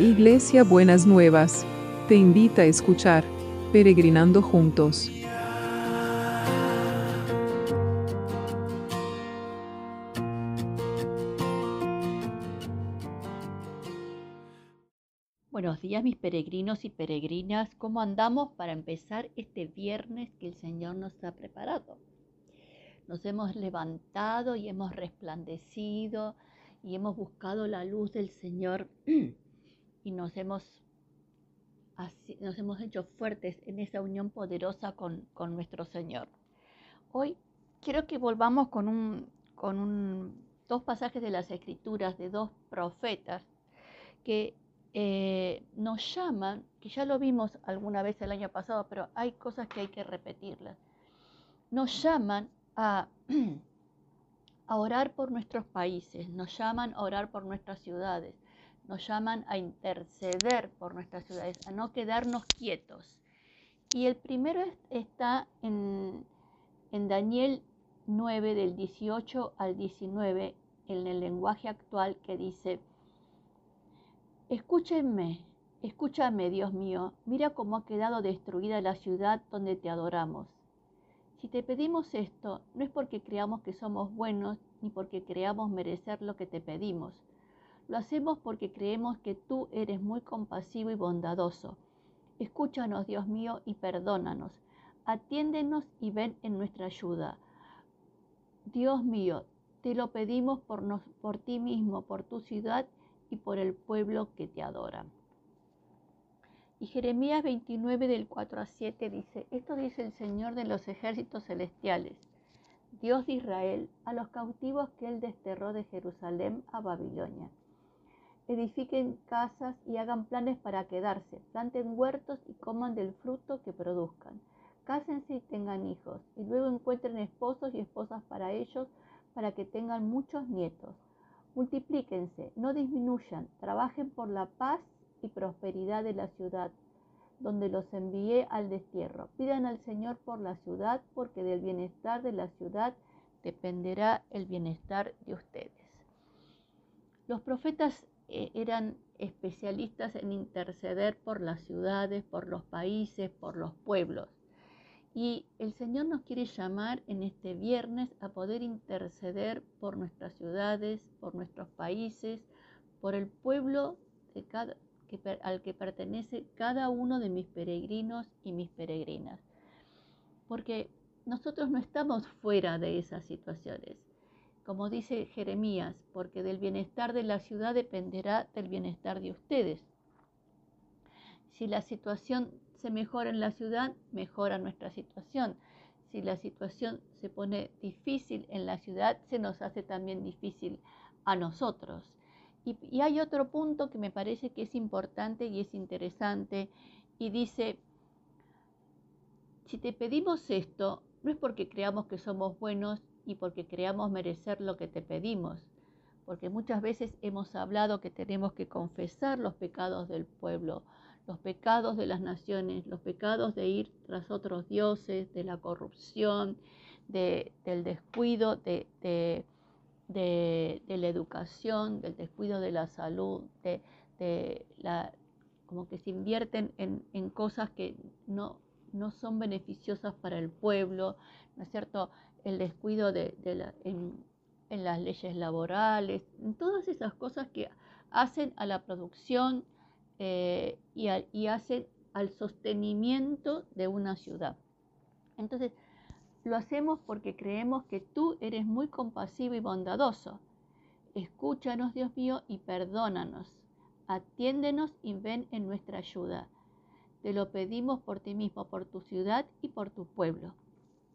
Iglesia Buenas Nuevas, te invita a escuchar Peregrinando Juntos. Buenos días mis peregrinos y peregrinas, ¿cómo andamos para empezar este viernes que el Señor nos ha preparado? Nos hemos levantado y hemos resplandecido y hemos buscado la luz del Señor y nos hemos, nos hemos hecho fuertes en esa unión poderosa con, nuestro Señor. Hoy quiero que volvamos con, un, con dos pasajes de las Escrituras de dos profetas que eh, nos llaman, que ya lo vimos alguna vez el año pasado, pero hay cosas que hay que repetirlas. Nos llaman a, a orar por nuestros países, nos llaman a orar por nuestras ciudades, nos llaman a interceder por nuestras ciudades, a no quedarnos quietos. Y el primero está en, Daniel 9 del 18 al 19, en el lenguaje actual que dice, escúchenme, escúchame Dios mío, mira cómo ha quedado destruida la ciudad donde te adoramos. Si te pedimos esto, no es porque creamos que somos buenos ni porque creamos merecer lo que te pedimos lo hacemos porque creemos que tú eres muy compasivo y bondadoso. Escúchanos, Dios mío, y perdónanos. Atiéndenos y ven en nuestra ayuda. Dios mío, te lo pedimos por, por ti mismo, por tu ciudad y por el pueblo que te adora. Y Jeremías 29 del 4 a 7 dice, esto dice el Señor de los ejércitos celestiales, Dios de Israel, a los cautivos que él desterró de Jerusalén a Babilonia edifiquen casas y hagan planes para quedarse, planten huertos y coman del fruto que produzcan. Cásense y tengan hijos, y luego encuentren esposos y esposas para ellos, para que tengan muchos nietos. Multiplíquense, no disminuyan, trabajen por la paz y prosperidad de la ciudad, donde los envié al destierro. Pidan al Señor por la ciudad, porque del bienestar de la ciudad dependerá el bienestar de ustedes. Los profetas eh, eran especialistas en interceder por las ciudades, por los países, por los pueblos. Y el Señor nos quiere llamar en este viernes a poder interceder por nuestras ciudades, por nuestros países, por el pueblo al que pertenece cada uno de mis peregrinos y mis peregrinas. Porque nosotros no estamos fuera de esas situaciones como dice Jeremías, porque del bienestar de la ciudad dependerá del bienestar de ustedes. Si la situación se mejora en la ciudad, mejora nuestra situación. Si la situación se pone difícil en la ciudad, se nos hace también difícil a nosotros. Y, y hay otro punto que me parece que es importante y es interesante, y dice, si te pedimos esto, no es porque creamos que somos buenos y porque creamos merecer lo que te pedimos, porque muchas veces hemos hablado que tenemos que confesar los pecados del pueblo, los pecados de las naciones, los pecados de ir tras otros dioses, de la corrupción, del descuido de, la educación, del descuido de la salud, de, la, como que se invierten en, cosas que no, no son beneficiosas para el pueblo, ¿no es cierto? El descuido de, en, las leyes laborales, en todas esas cosas que hacen a la producción eh, y, y hacen al sostenimiento de una ciudad. Entonces, lo hacemos porque creemos que tú eres muy compasivo y bondadoso. Escúchanos, Dios mío, y perdónanos. Atiéndenos y ven en nuestra ayuda. Te lo pedimos por ti mismo, por tu ciudad y por tu pueblo.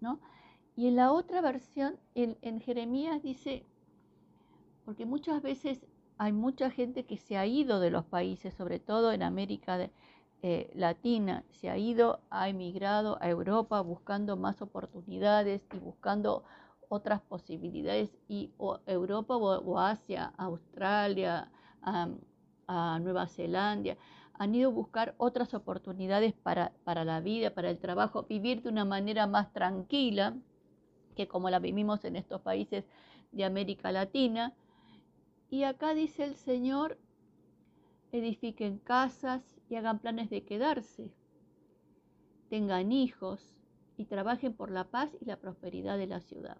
¿no? Y en la otra versión, en, Jeremías dice, porque muchas veces hay mucha gente que se ha ido de los países, sobre todo en América eh, Latina, se ha ido, ha emigrado a Europa buscando más oportunidades y buscando otras posibilidades, y Europa o, Asia, Australia, a Nueva Zelanda, han ido a buscar otras oportunidades para, para la vida, para el trabajo, vivir de una manera más tranquila, que como la vivimos en estos países de América Latina. Y acá dice el Señor, edifiquen casas y hagan planes de quedarse, tengan hijos y trabajen por la paz y la prosperidad de la ciudad.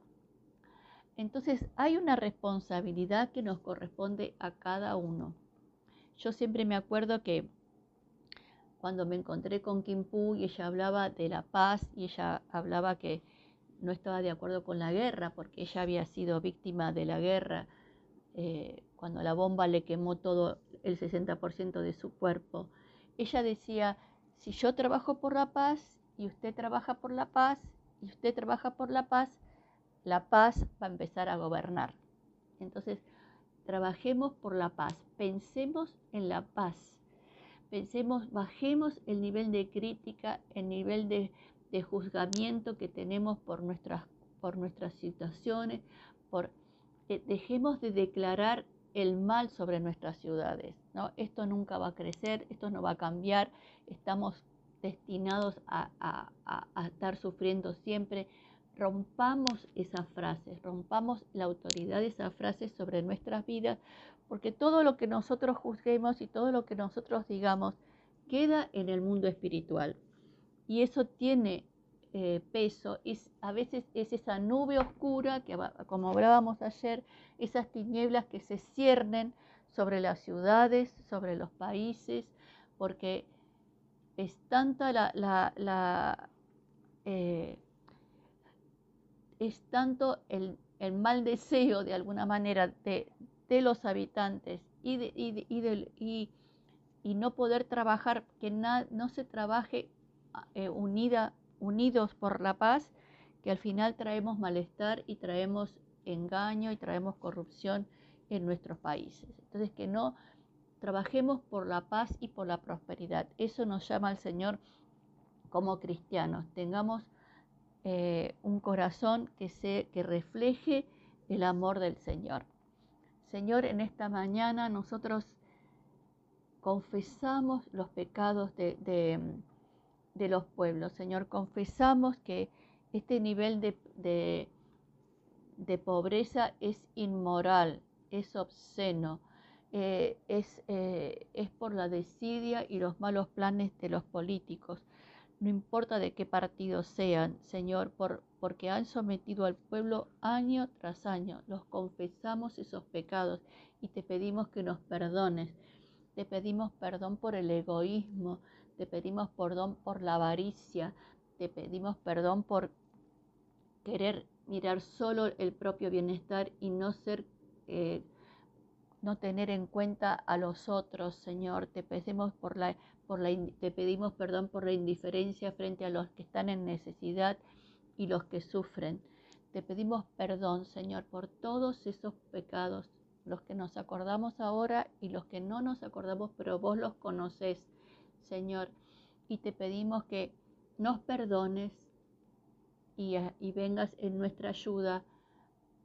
Entonces hay una responsabilidad que nos corresponde a cada uno. Yo siempre me acuerdo que cuando me encontré con Kim Pu y ella hablaba de la paz y ella hablaba que no estaba de acuerdo con la guerra porque ella había sido víctima de la guerra eh, cuando la bomba le quemó todo el 60% de su cuerpo. Ella decía, si yo trabajo por la paz y usted trabaja por la paz y usted trabaja por la paz, la paz va a empezar a gobernar. Entonces, trabajemos por la paz, pensemos en la paz, pensemos, bajemos el nivel de crítica, el nivel de, juzgamiento que tenemos por nuestras, por nuestras situaciones, eh, dejemos de declarar el mal sobre nuestras ciudades. ¿no? Esto nunca va a crecer, esto no va a cambiar, estamos destinados a, a estar sufriendo siempre rompamos esas frases, rompamos la autoridad de esas frases sobre nuestras vidas, porque todo lo que nosotros juzguemos y todo lo que nosotros digamos queda en el mundo espiritual. Y eso tiene eh, peso, es, a veces es esa nube oscura, que como hablábamos ayer, esas tinieblas que se ciernen sobre las ciudades, sobre los países, porque es tanta la, la, eh, es tanto el, mal deseo de alguna manera de, los habitantes y, y, y, no poder trabajar, que no se trabaje eh, unida, unidos por la paz, que al final traemos malestar y traemos engaño y traemos corrupción en nuestros países. Entonces, que no trabajemos por la paz y por la prosperidad. Eso nos llama al Señor como cristianos. Tengamos eh, un corazón que, se, que refleje el amor del Señor. Señor, en esta mañana nosotros confesamos los pecados de, los pueblos. Señor, confesamos que este nivel de, de pobreza es inmoral, es obsceno, eh, es, eh, es por la desidia y los malos planes de los políticos no importa de qué partido sean, Señor, por, porque han sometido al pueblo año tras año. Los confesamos esos pecados y te pedimos que nos perdones. Te pedimos perdón por el egoísmo, te pedimos perdón por la avaricia, te pedimos perdón por querer mirar solo el propio bienestar y no ser... Eh, no tener en cuenta a los otros, Señor. Te pedimos por la te pedimos perdón por la indiferencia frente a los que están en necesidad y los que sufren. Te pedimos perdón, Señor, por todos esos pecados, los que nos acordamos ahora y los que no nos acordamos, pero vos los conocés, Señor. Y te pedimos que nos perdones y, y vengas en nuestra ayuda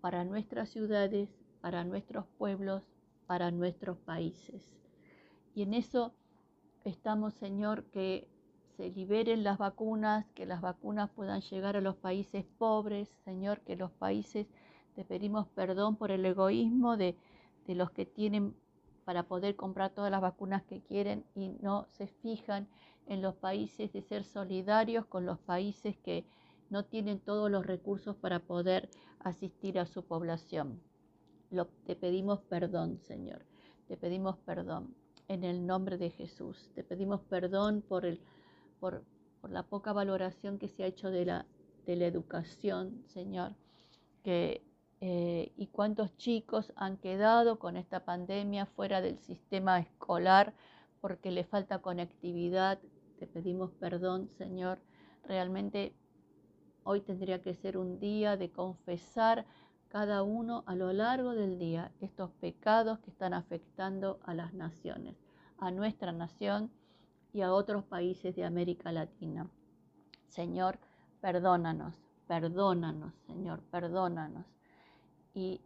para nuestras ciudades, para nuestros pueblos, para nuestros países. Y en eso Estamos, Señor, que se liberen las vacunas, que las vacunas puedan llegar a los países pobres, Señor, que los países, te pedimos perdón por el egoísmo de, los que tienen para poder comprar todas las vacunas que quieren y no se fijan en los países de ser solidarios con los países que no tienen todos los recursos para poder asistir a su población. te pedimos perdón, Señor. Te pedimos perdón en el nombre de Jesús. Te pedimos perdón por, el, por, la poca valoración que se ha hecho de la, de la educación, Señor. Que, eh, y cuántos chicos han quedado con esta pandemia fuera del sistema escolar porque le falta conectividad. Te pedimos perdón, Señor. Realmente hoy tendría que ser un día de confesar cada uno a lo largo del día estos pecados que están afectando a las naciones, a nuestra nación y a otros países de América Latina. Señor, perdónanos, perdónanos, Señor, perdónanos. Y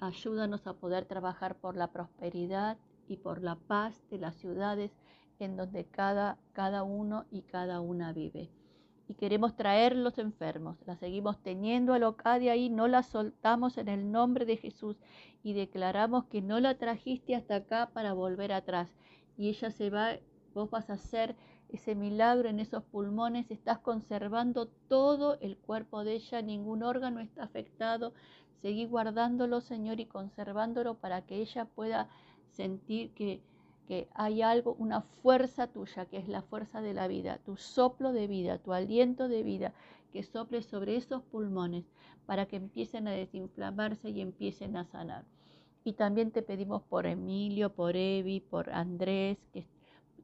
ayúdanos a poder trabajar por la prosperidad y por la paz de las ciudades en donde cada, cada uno y cada una vive. y queremos traer los enfermos. La seguimos teniendo alocada ahí, no la soltamos en el nombre de Jesús y declaramos que no la trajiste hasta acá para volver atrás. Y ella se va, vos vas a hacer ese milagro en esos pulmones, estás conservando todo el cuerpo de ella, ningún órgano está afectado. Seguí guardándolo, Señor, y conservándolo para que ella pueda sentir que que hay algo, una fuerza tuya, que es la fuerza de la vida, tu soplo de vida, tu aliento de vida, que sople sobre esos pulmones para que empiecen a desinflamarse y empiecen a sanar. Y también te pedimos por Emilio, por Evi, por Andrés, que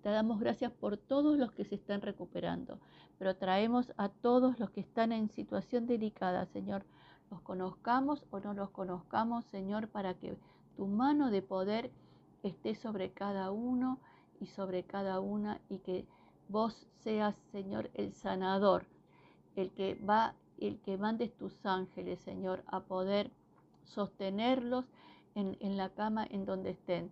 te damos gracias por todos los que se están recuperando, pero traemos a todos los que están en situación delicada, Señor, los conozcamos o no los conozcamos, Señor, para que tu mano de poder esté sobre cada uno y sobre cada una y que vos seas, Señor, el sanador, el que va, el que mandes tus ángeles, Señor, a poder sostenerlos en, en la cama en donde estén.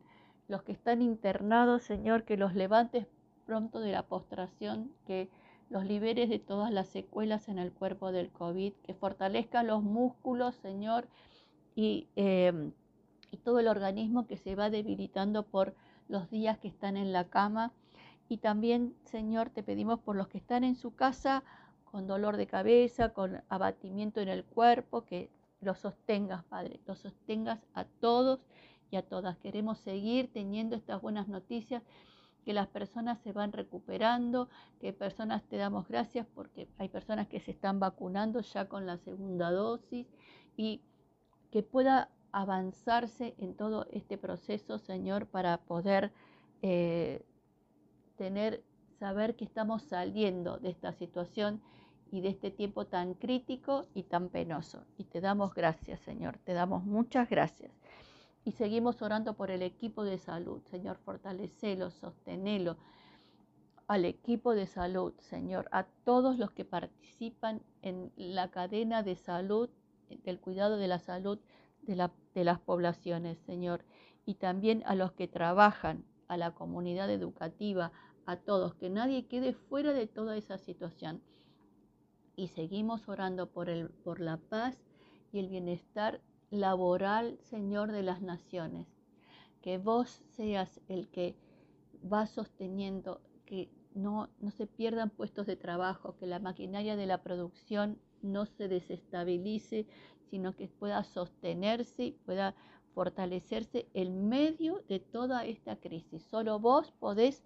Los que están internados, Señor, que los levantes pronto de la postración, que los liberes de todas las secuelas en el cuerpo del COVID, que fortalezca los músculos, Señor, y eh, y todo el organismo que se va debilitando por los días que están en la cama. Y también, Señor, te pedimos por los que están en su casa con dolor de cabeza, con abatimiento en el cuerpo, que los sostengas, Padre, los sostengas a todos y a todas. Queremos seguir teniendo estas buenas noticias, que las personas se van recuperando, que personas te damos gracias porque hay personas que se están vacunando ya con la segunda dosis y que pueda avanzarse en todo este proceso, Señor, para poder eh, tener, saber que estamos saliendo de esta situación y de este tiempo tan crítico y tan penoso. Y te damos gracias, Señor, te damos muchas gracias. Y seguimos orando por el equipo de salud, Señor, fortalecelo, sostenelo al equipo de salud, Señor, a todos los que participan en la cadena de salud, del cuidado de la salud de, las poblaciones, Señor, y también a los que trabajan, a la comunidad educativa, a todos, que nadie quede fuera de toda esa situación. Y seguimos orando por, el, por la paz y el bienestar laboral, Señor, de las naciones. Que vos seas el que va sosteniendo, que no, no se pierdan puestos de trabajo, que la maquinaria de la producción no se desestabilice, sino que pueda sostenerse pueda fortalecerse en medio de toda esta crisis. Solo vos podés,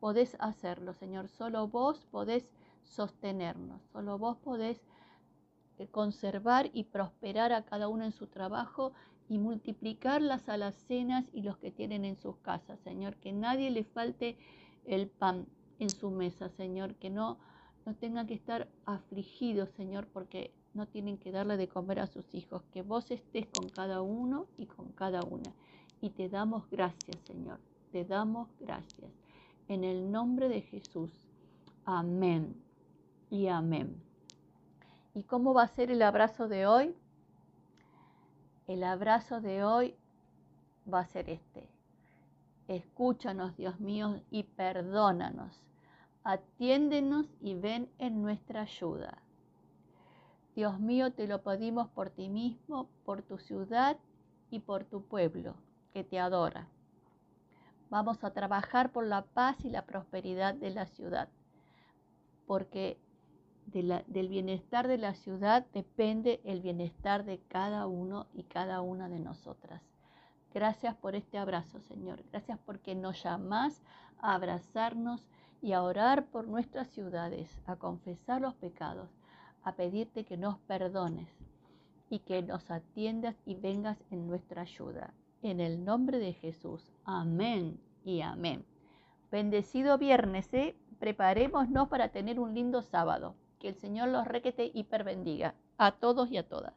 podés hacerlo, Señor. Solo vos podés sostenernos. Solo vos podés conservar y prosperar a cada uno en su trabajo y multiplicar las alacenas y los que tienen en sus casas, Señor. Que nadie le falte el pan en su mesa, Señor. Que no, no tengan que estar afligidos, Señor, porque no tienen que darle de comer a sus hijos, que vos estés con cada uno y con cada una. Y te damos gracias, Señor, te damos gracias. En el nombre de Jesús. Amén y amén. ¿Y cómo va a ser el abrazo de hoy? El abrazo de hoy va a ser este. Escúchanos, Dios mío, y perdónanos. Atiéndenos y ven en nuestra ayuda. Dios mío, te lo pedimos por ti mismo, por tu ciudad y por tu pueblo que te adora. Vamos a trabajar por la paz y la prosperidad de la ciudad, porque del bienestar de la ciudad depende el bienestar de cada uno y cada una de nosotras. Gracias por este abrazo, Señor. Gracias porque nos llamás a abrazarnos y a orar por nuestras ciudades, a confesar los pecados a pedirte que nos perdones y que nos atiendas y vengas en nuestra ayuda. En el nombre de Jesús. Amén y amén. Bendecido viernes, ¿eh? preparémonos para tener un lindo sábado. Que el Señor los requete y perbendiga a todos y a todas.